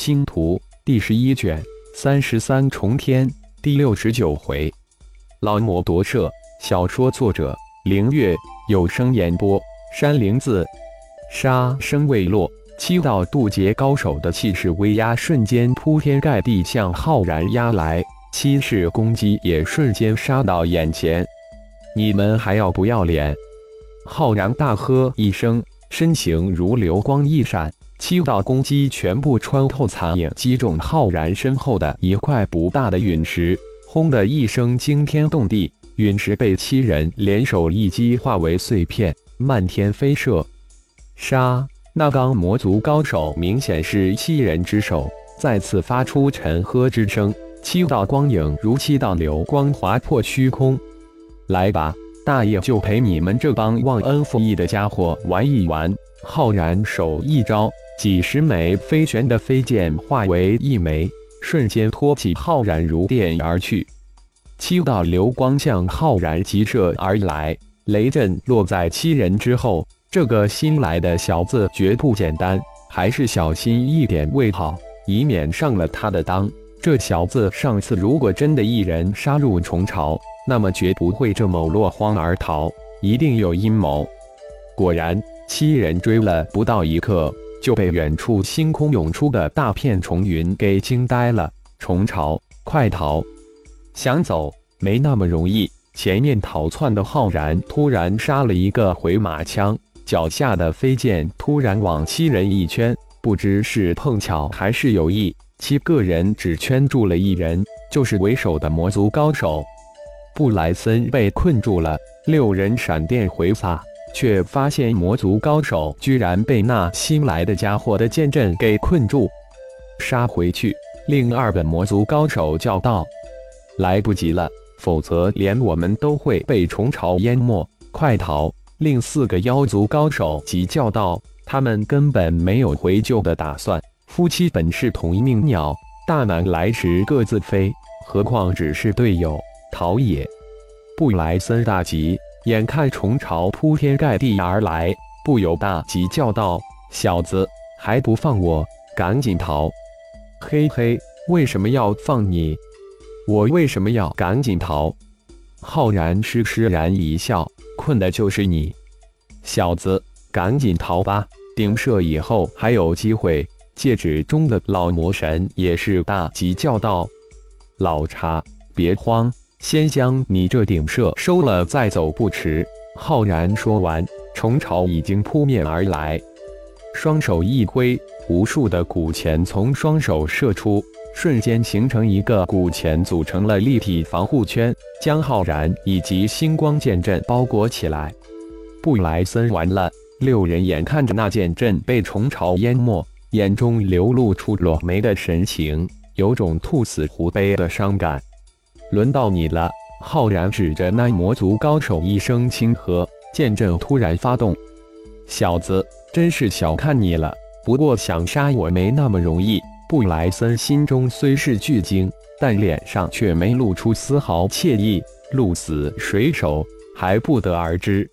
星图第十一卷三十三重天第六十九回，老魔夺舍。小说作者：凌月，有声演播：山灵子。杀声未落，七道渡劫高手的气势威压瞬间铺天盖地向浩然压来，七式攻击也瞬间杀到眼前。你们还要不要脸？浩然大喝一声，身形如流光一闪。七道攻击全部穿透残影，击中浩然身后的一块不大的陨石，轰的一声惊天动地，陨石被七人联手一击化为碎片，漫天飞射。杀！那刚魔族高手明显是七人之首，再次发出沉呵之声，七道光影如七道流光划破虚空。来吧，大爷就陪你们这帮忘恩负义的家伙玩一玩！浩然手一招。几十枚飞旋的飞剑化为一枚，瞬间托起浩然如电而去。七道流光向浩然急射而来，雷震落在七人之后。这个新来的小子绝不简单，还是小心一点为好，以免上了他的当。这小子上次如果真的一人杀入虫巢，那么绝不会这么落荒而逃，一定有阴谋。果然，七人追了不到一刻。就被远处星空涌出的大片虫云给惊呆了。虫巢，快逃！想走没那么容易。前面逃窜的浩然突然杀了一个回马枪，脚下的飞剑突然往七人一圈，不知是碰巧还是有意，七个人只圈住了一人，就是为首的魔族高手布莱森被困住了。六人闪电回撒。却发现魔族高手居然被那新来的家伙的剑阵给困住，杀回去！另二本魔族高手叫道：“来不及了，否则连我们都会被虫巢淹没，快逃！”另四个妖族高手急叫道：“他们根本没有回救的打算，夫妻本是同一命鸟，大难来时各自飞，何况只是队友，逃也！”布莱森大吉。眼看虫巢铺天盖地而来，不由大急叫道：“小子，还不放我！赶紧逃！”嘿嘿，为什么要放你？我为什么要赶紧逃？浩然施施然一笑：“困的就是你，小子，赶紧逃吧！顶射以后还有机会。”戒指中的老魔神也是大急叫道：“老茶，别慌。”先将你这顶射收了再走不迟。浩然说完，虫巢已经扑面而来，双手一挥，无数的古钱从双手射出，瞬间形成一个古钱组成了立体防护圈，将浩然以及星光剑阵包裹起来。布莱森完了，六人眼看着那剑阵被虫巢淹没，眼中流露出落眉的神情，有种兔死狐悲的伤感。轮到你了，浩然指着那魔族高手一声轻喝，剑阵突然发动。小子，真是小看你了。不过想杀我没那么容易。布莱森心中虽是巨惊，但脸上却没露出丝毫怯意。鹿死谁手还不得而知。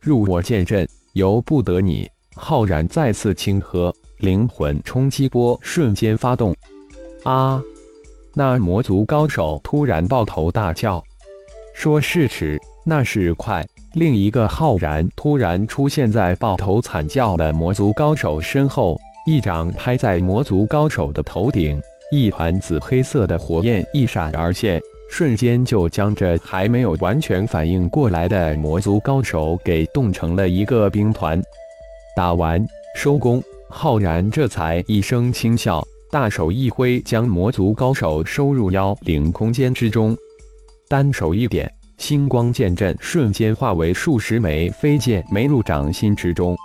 入我剑阵，由不得你。浩然再次轻喝，灵魂冲击波瞬间发动。啊！那魔族高手突然抱头大叫：“说是迟，那是快！”另一个浩然突然出现在抱头惨叫的魔族高手身后，一掌拍在魔族高手的头顶，一团紫黑色的火焰一闪而现，瞬间就将这还没有完全反应过来的魔族高手给冻成了一个冰团。打完收工，浩然这才一声轻笑。大手一挥，将魔族高手收入妖灵空间之中。单手一点，星光剑阵瞬间化为数十枚飞剑，没入掌心之中。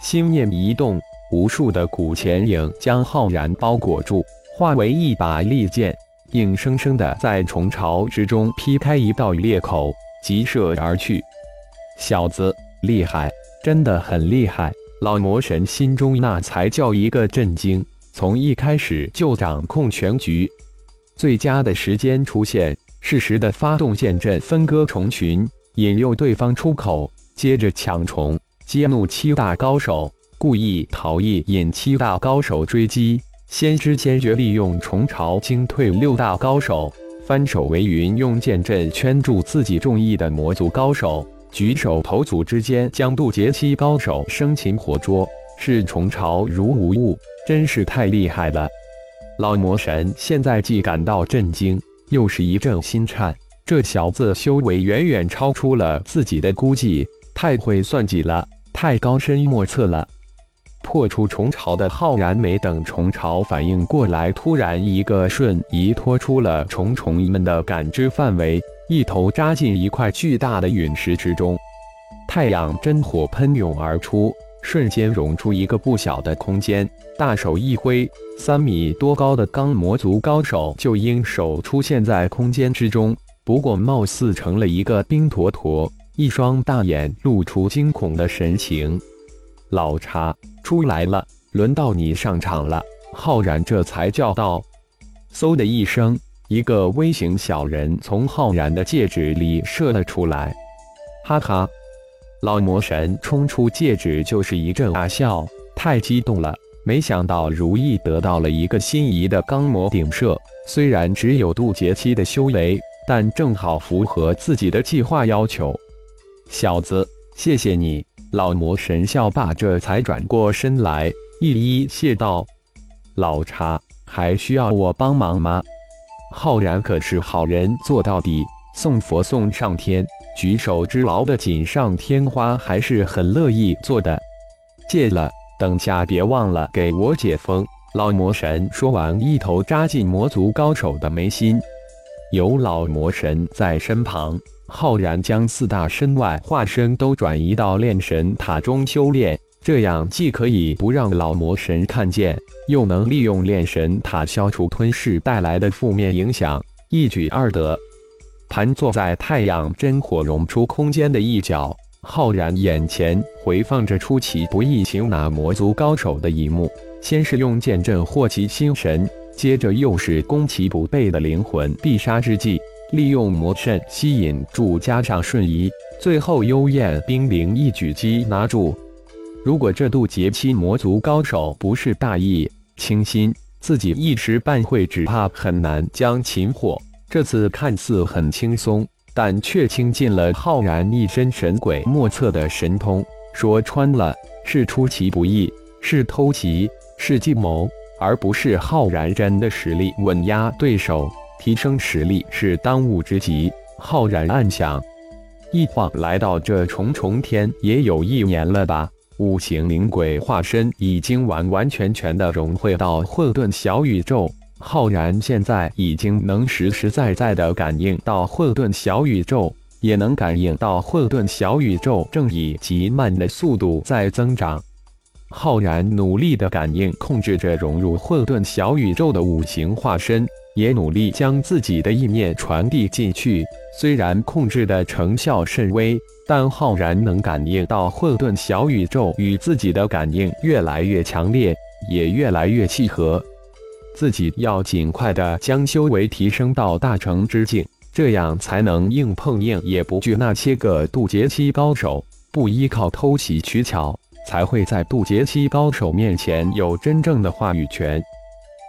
心念一动，无数的古钱影将浩然包裹住，化为一把利剑，硬生生的在虫巢之中劈开一道裂口，急射而去。小子，厉害，真的很厉害！老魔神心中那才叫一个震惊。从一开始就掌控全局，最佳的时间出现，适时的发动剑阵分割虫群，引诱对方出口，接着抢虫，激怒七大高手，故意逃逸引七大高手追击，先知坚决利用虫巢惊退六大高手，翻手为云，用剑阵圈住自己中意的魔族高手，举手投足之间将渡劫期高手生擒活捉，视虫巢如无物，真是太厉害了。老魔神现在既感到震惊，又是一阵心颤。这小子修为远远超出了自己的估计，太会算计了，太高深莫测了。破出虫巢的浩然没等虫巢反应过来，突然一个瞬移脱出了虫虫们的感知范围，一头扎进一块巨大的陨石之中。太阳真火喷涌而出，瞬间融出一个不小的空间。大手一挥，三米多高的钢魔族高手就应手出现在空间之中，不过貌似成了一个冰坨坨，一双大眼露出惊恐的神情。老查。出来了，轮到你上场了。浩然这才叫道：“嗖的一声，一个微型小人从浩然的戒指里射了出来。哈哈，老魔神冲出戒指就是一阵大笑，太激动了。没想到如意得到了一个心仪的钢魔顶射，虽然只有渡劫期的修为，但正好符合自己的计划要求。小子，谢谢你。”老魔神笑罢，这才转过身来，一一谢道：“老查，还需要我帮忙吗？”浩然可是好人做到底，送佛送上天，举手之劳的锦上添花，还是很乐意做的。戒了，等下别忘了给我解封。老魔神说完，一头扎进魔族高手的眉心。有老魔神在身旁。浩然将四大身外化身都转移到炼神塔中修炼，这样既可以不让老魔神看见，又能利用炼神塔消除吞噬带来的负面影响，一举二得。盘坐在太阳真火融出空间的一角，浩然眼前回放着出其不意擒拿魔族高手的一幕：先是用剑阵惑其心神，接着又是攻其不备的灵魂必杀之计。利用魔阵吸引住，加上瞬移，最后幽燕冰灵一举击拿住。如果这渡劫期魔族高手不是大意轻心，自己一时半会只怕很难将擒获。这次看似很轻松，但却倾尽了浩然一身神鬼莫测的神通。说穿了，是出其不意，是偷袭，是计谋，而不是浩然真的实力稳压对手。提升实力是当务之急。浩然暗想，一晃来到这重重天也有一年了吧？五行灵鬼化身已经完完全全的融汇到混沌小宇宙。浩然现在已经能实实在在的感应到混沌小宇宙，也能感应到混沌小宇宙正以极慢的速度在增长。浩然努力的感应控制着融入混沌小宇宙的五行化身。也努力将自己的意念传递进去，虽然控制的成效甚微，但浩然能感应到混沌小宇宙与自己的感应越来越强烈，也越来越契合。自己要尽快的将修为提升到大成之境，这样才能硬碰硬也不惧那些个渡劫期高手，不依靠偷袭取巧，才会在渡劫期高手面前有真正的话语权。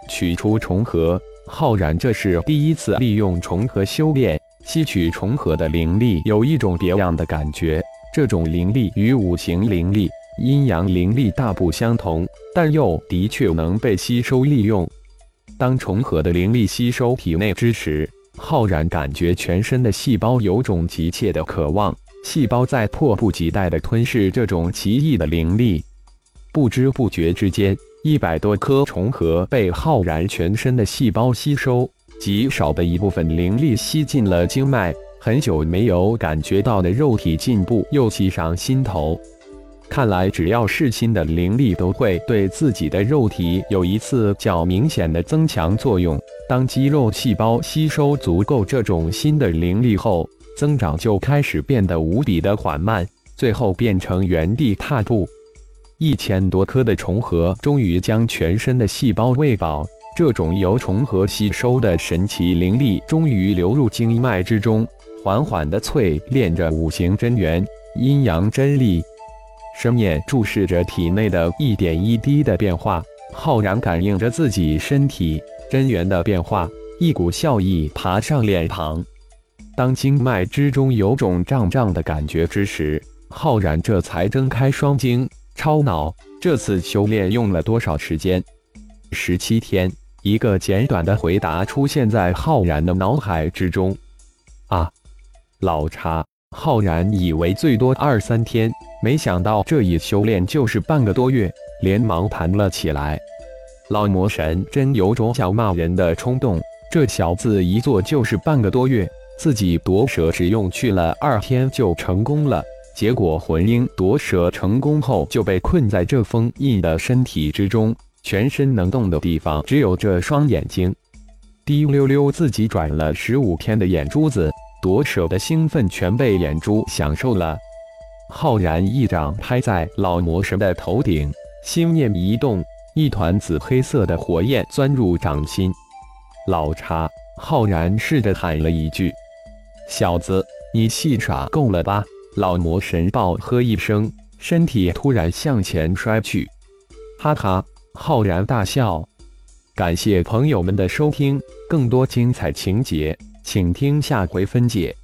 取出重合。浩然这是第一次利用重合修炼，吸取重合的灵力，有一种别样的感觉。这种灵力与五行灵力、阴阳灵力大不相同，但又的确能被吸收利用。当重合的灵力吸收体内之时，浩然感觉全身的细胞有种急切的渴望，细胞在迫不及待地吞噬这种奇异的灵力。不知不觉之间。一百多颗重合被浩然全身的细胞吸收，极少的一部分灵力吸进了经脉。很久没有感觉到的肉体进步又袭上心头。看来只要是新的灵力，都会对自己的肉体有一次较明显的增强作用。当肌肉细胞吸收足够这种新的灵力后，增长就开始变得无比的缓慢，最后变成原地踏步。一千多颗的重合终于将全身的细胞喂饱，这种由重合吸收的神奇灵力终于流入经脉之中，缓缓地淬炼着五行真元、阴阳真力。深眼注视着体内的一点一滴的变化，浩然感应着自己身体真元的变化，一股笑意爬上脸庞。当经脉之中有种胀胀的感觉之时，浩然这才睁开双睛，超脑：这次修炼用了多少时间？十七天。一个简短的回答出现在浩然的脑海之中。啊，老茶，浩然以为最多二三天，没想到这一修炼就是半个多月，连忙弹了起来。老魔神真有种想骂人的冲动，这小子一做就是半个多月。自己夺舍只用去了二天就成功了，结果魂婴夺舍成功后就被困在这封印的身体之中，全身能动的地方只有这双眼睛。滴溜溜，自己转了十五天的眼珠子，夺舍的兴奋全被眼珠享受了。浩然一掌拍在老魔神的头顶，心念一动，一团紫黑色的火焰钻入掌心。老查，浩然试着喊了一句。小子，你戏耍够了吧？老魔神暴喝一声，身体突然向前摔去。哈哈，浩然大笑。感谢朋友们的收听，更多精彩情节，请听下回分解。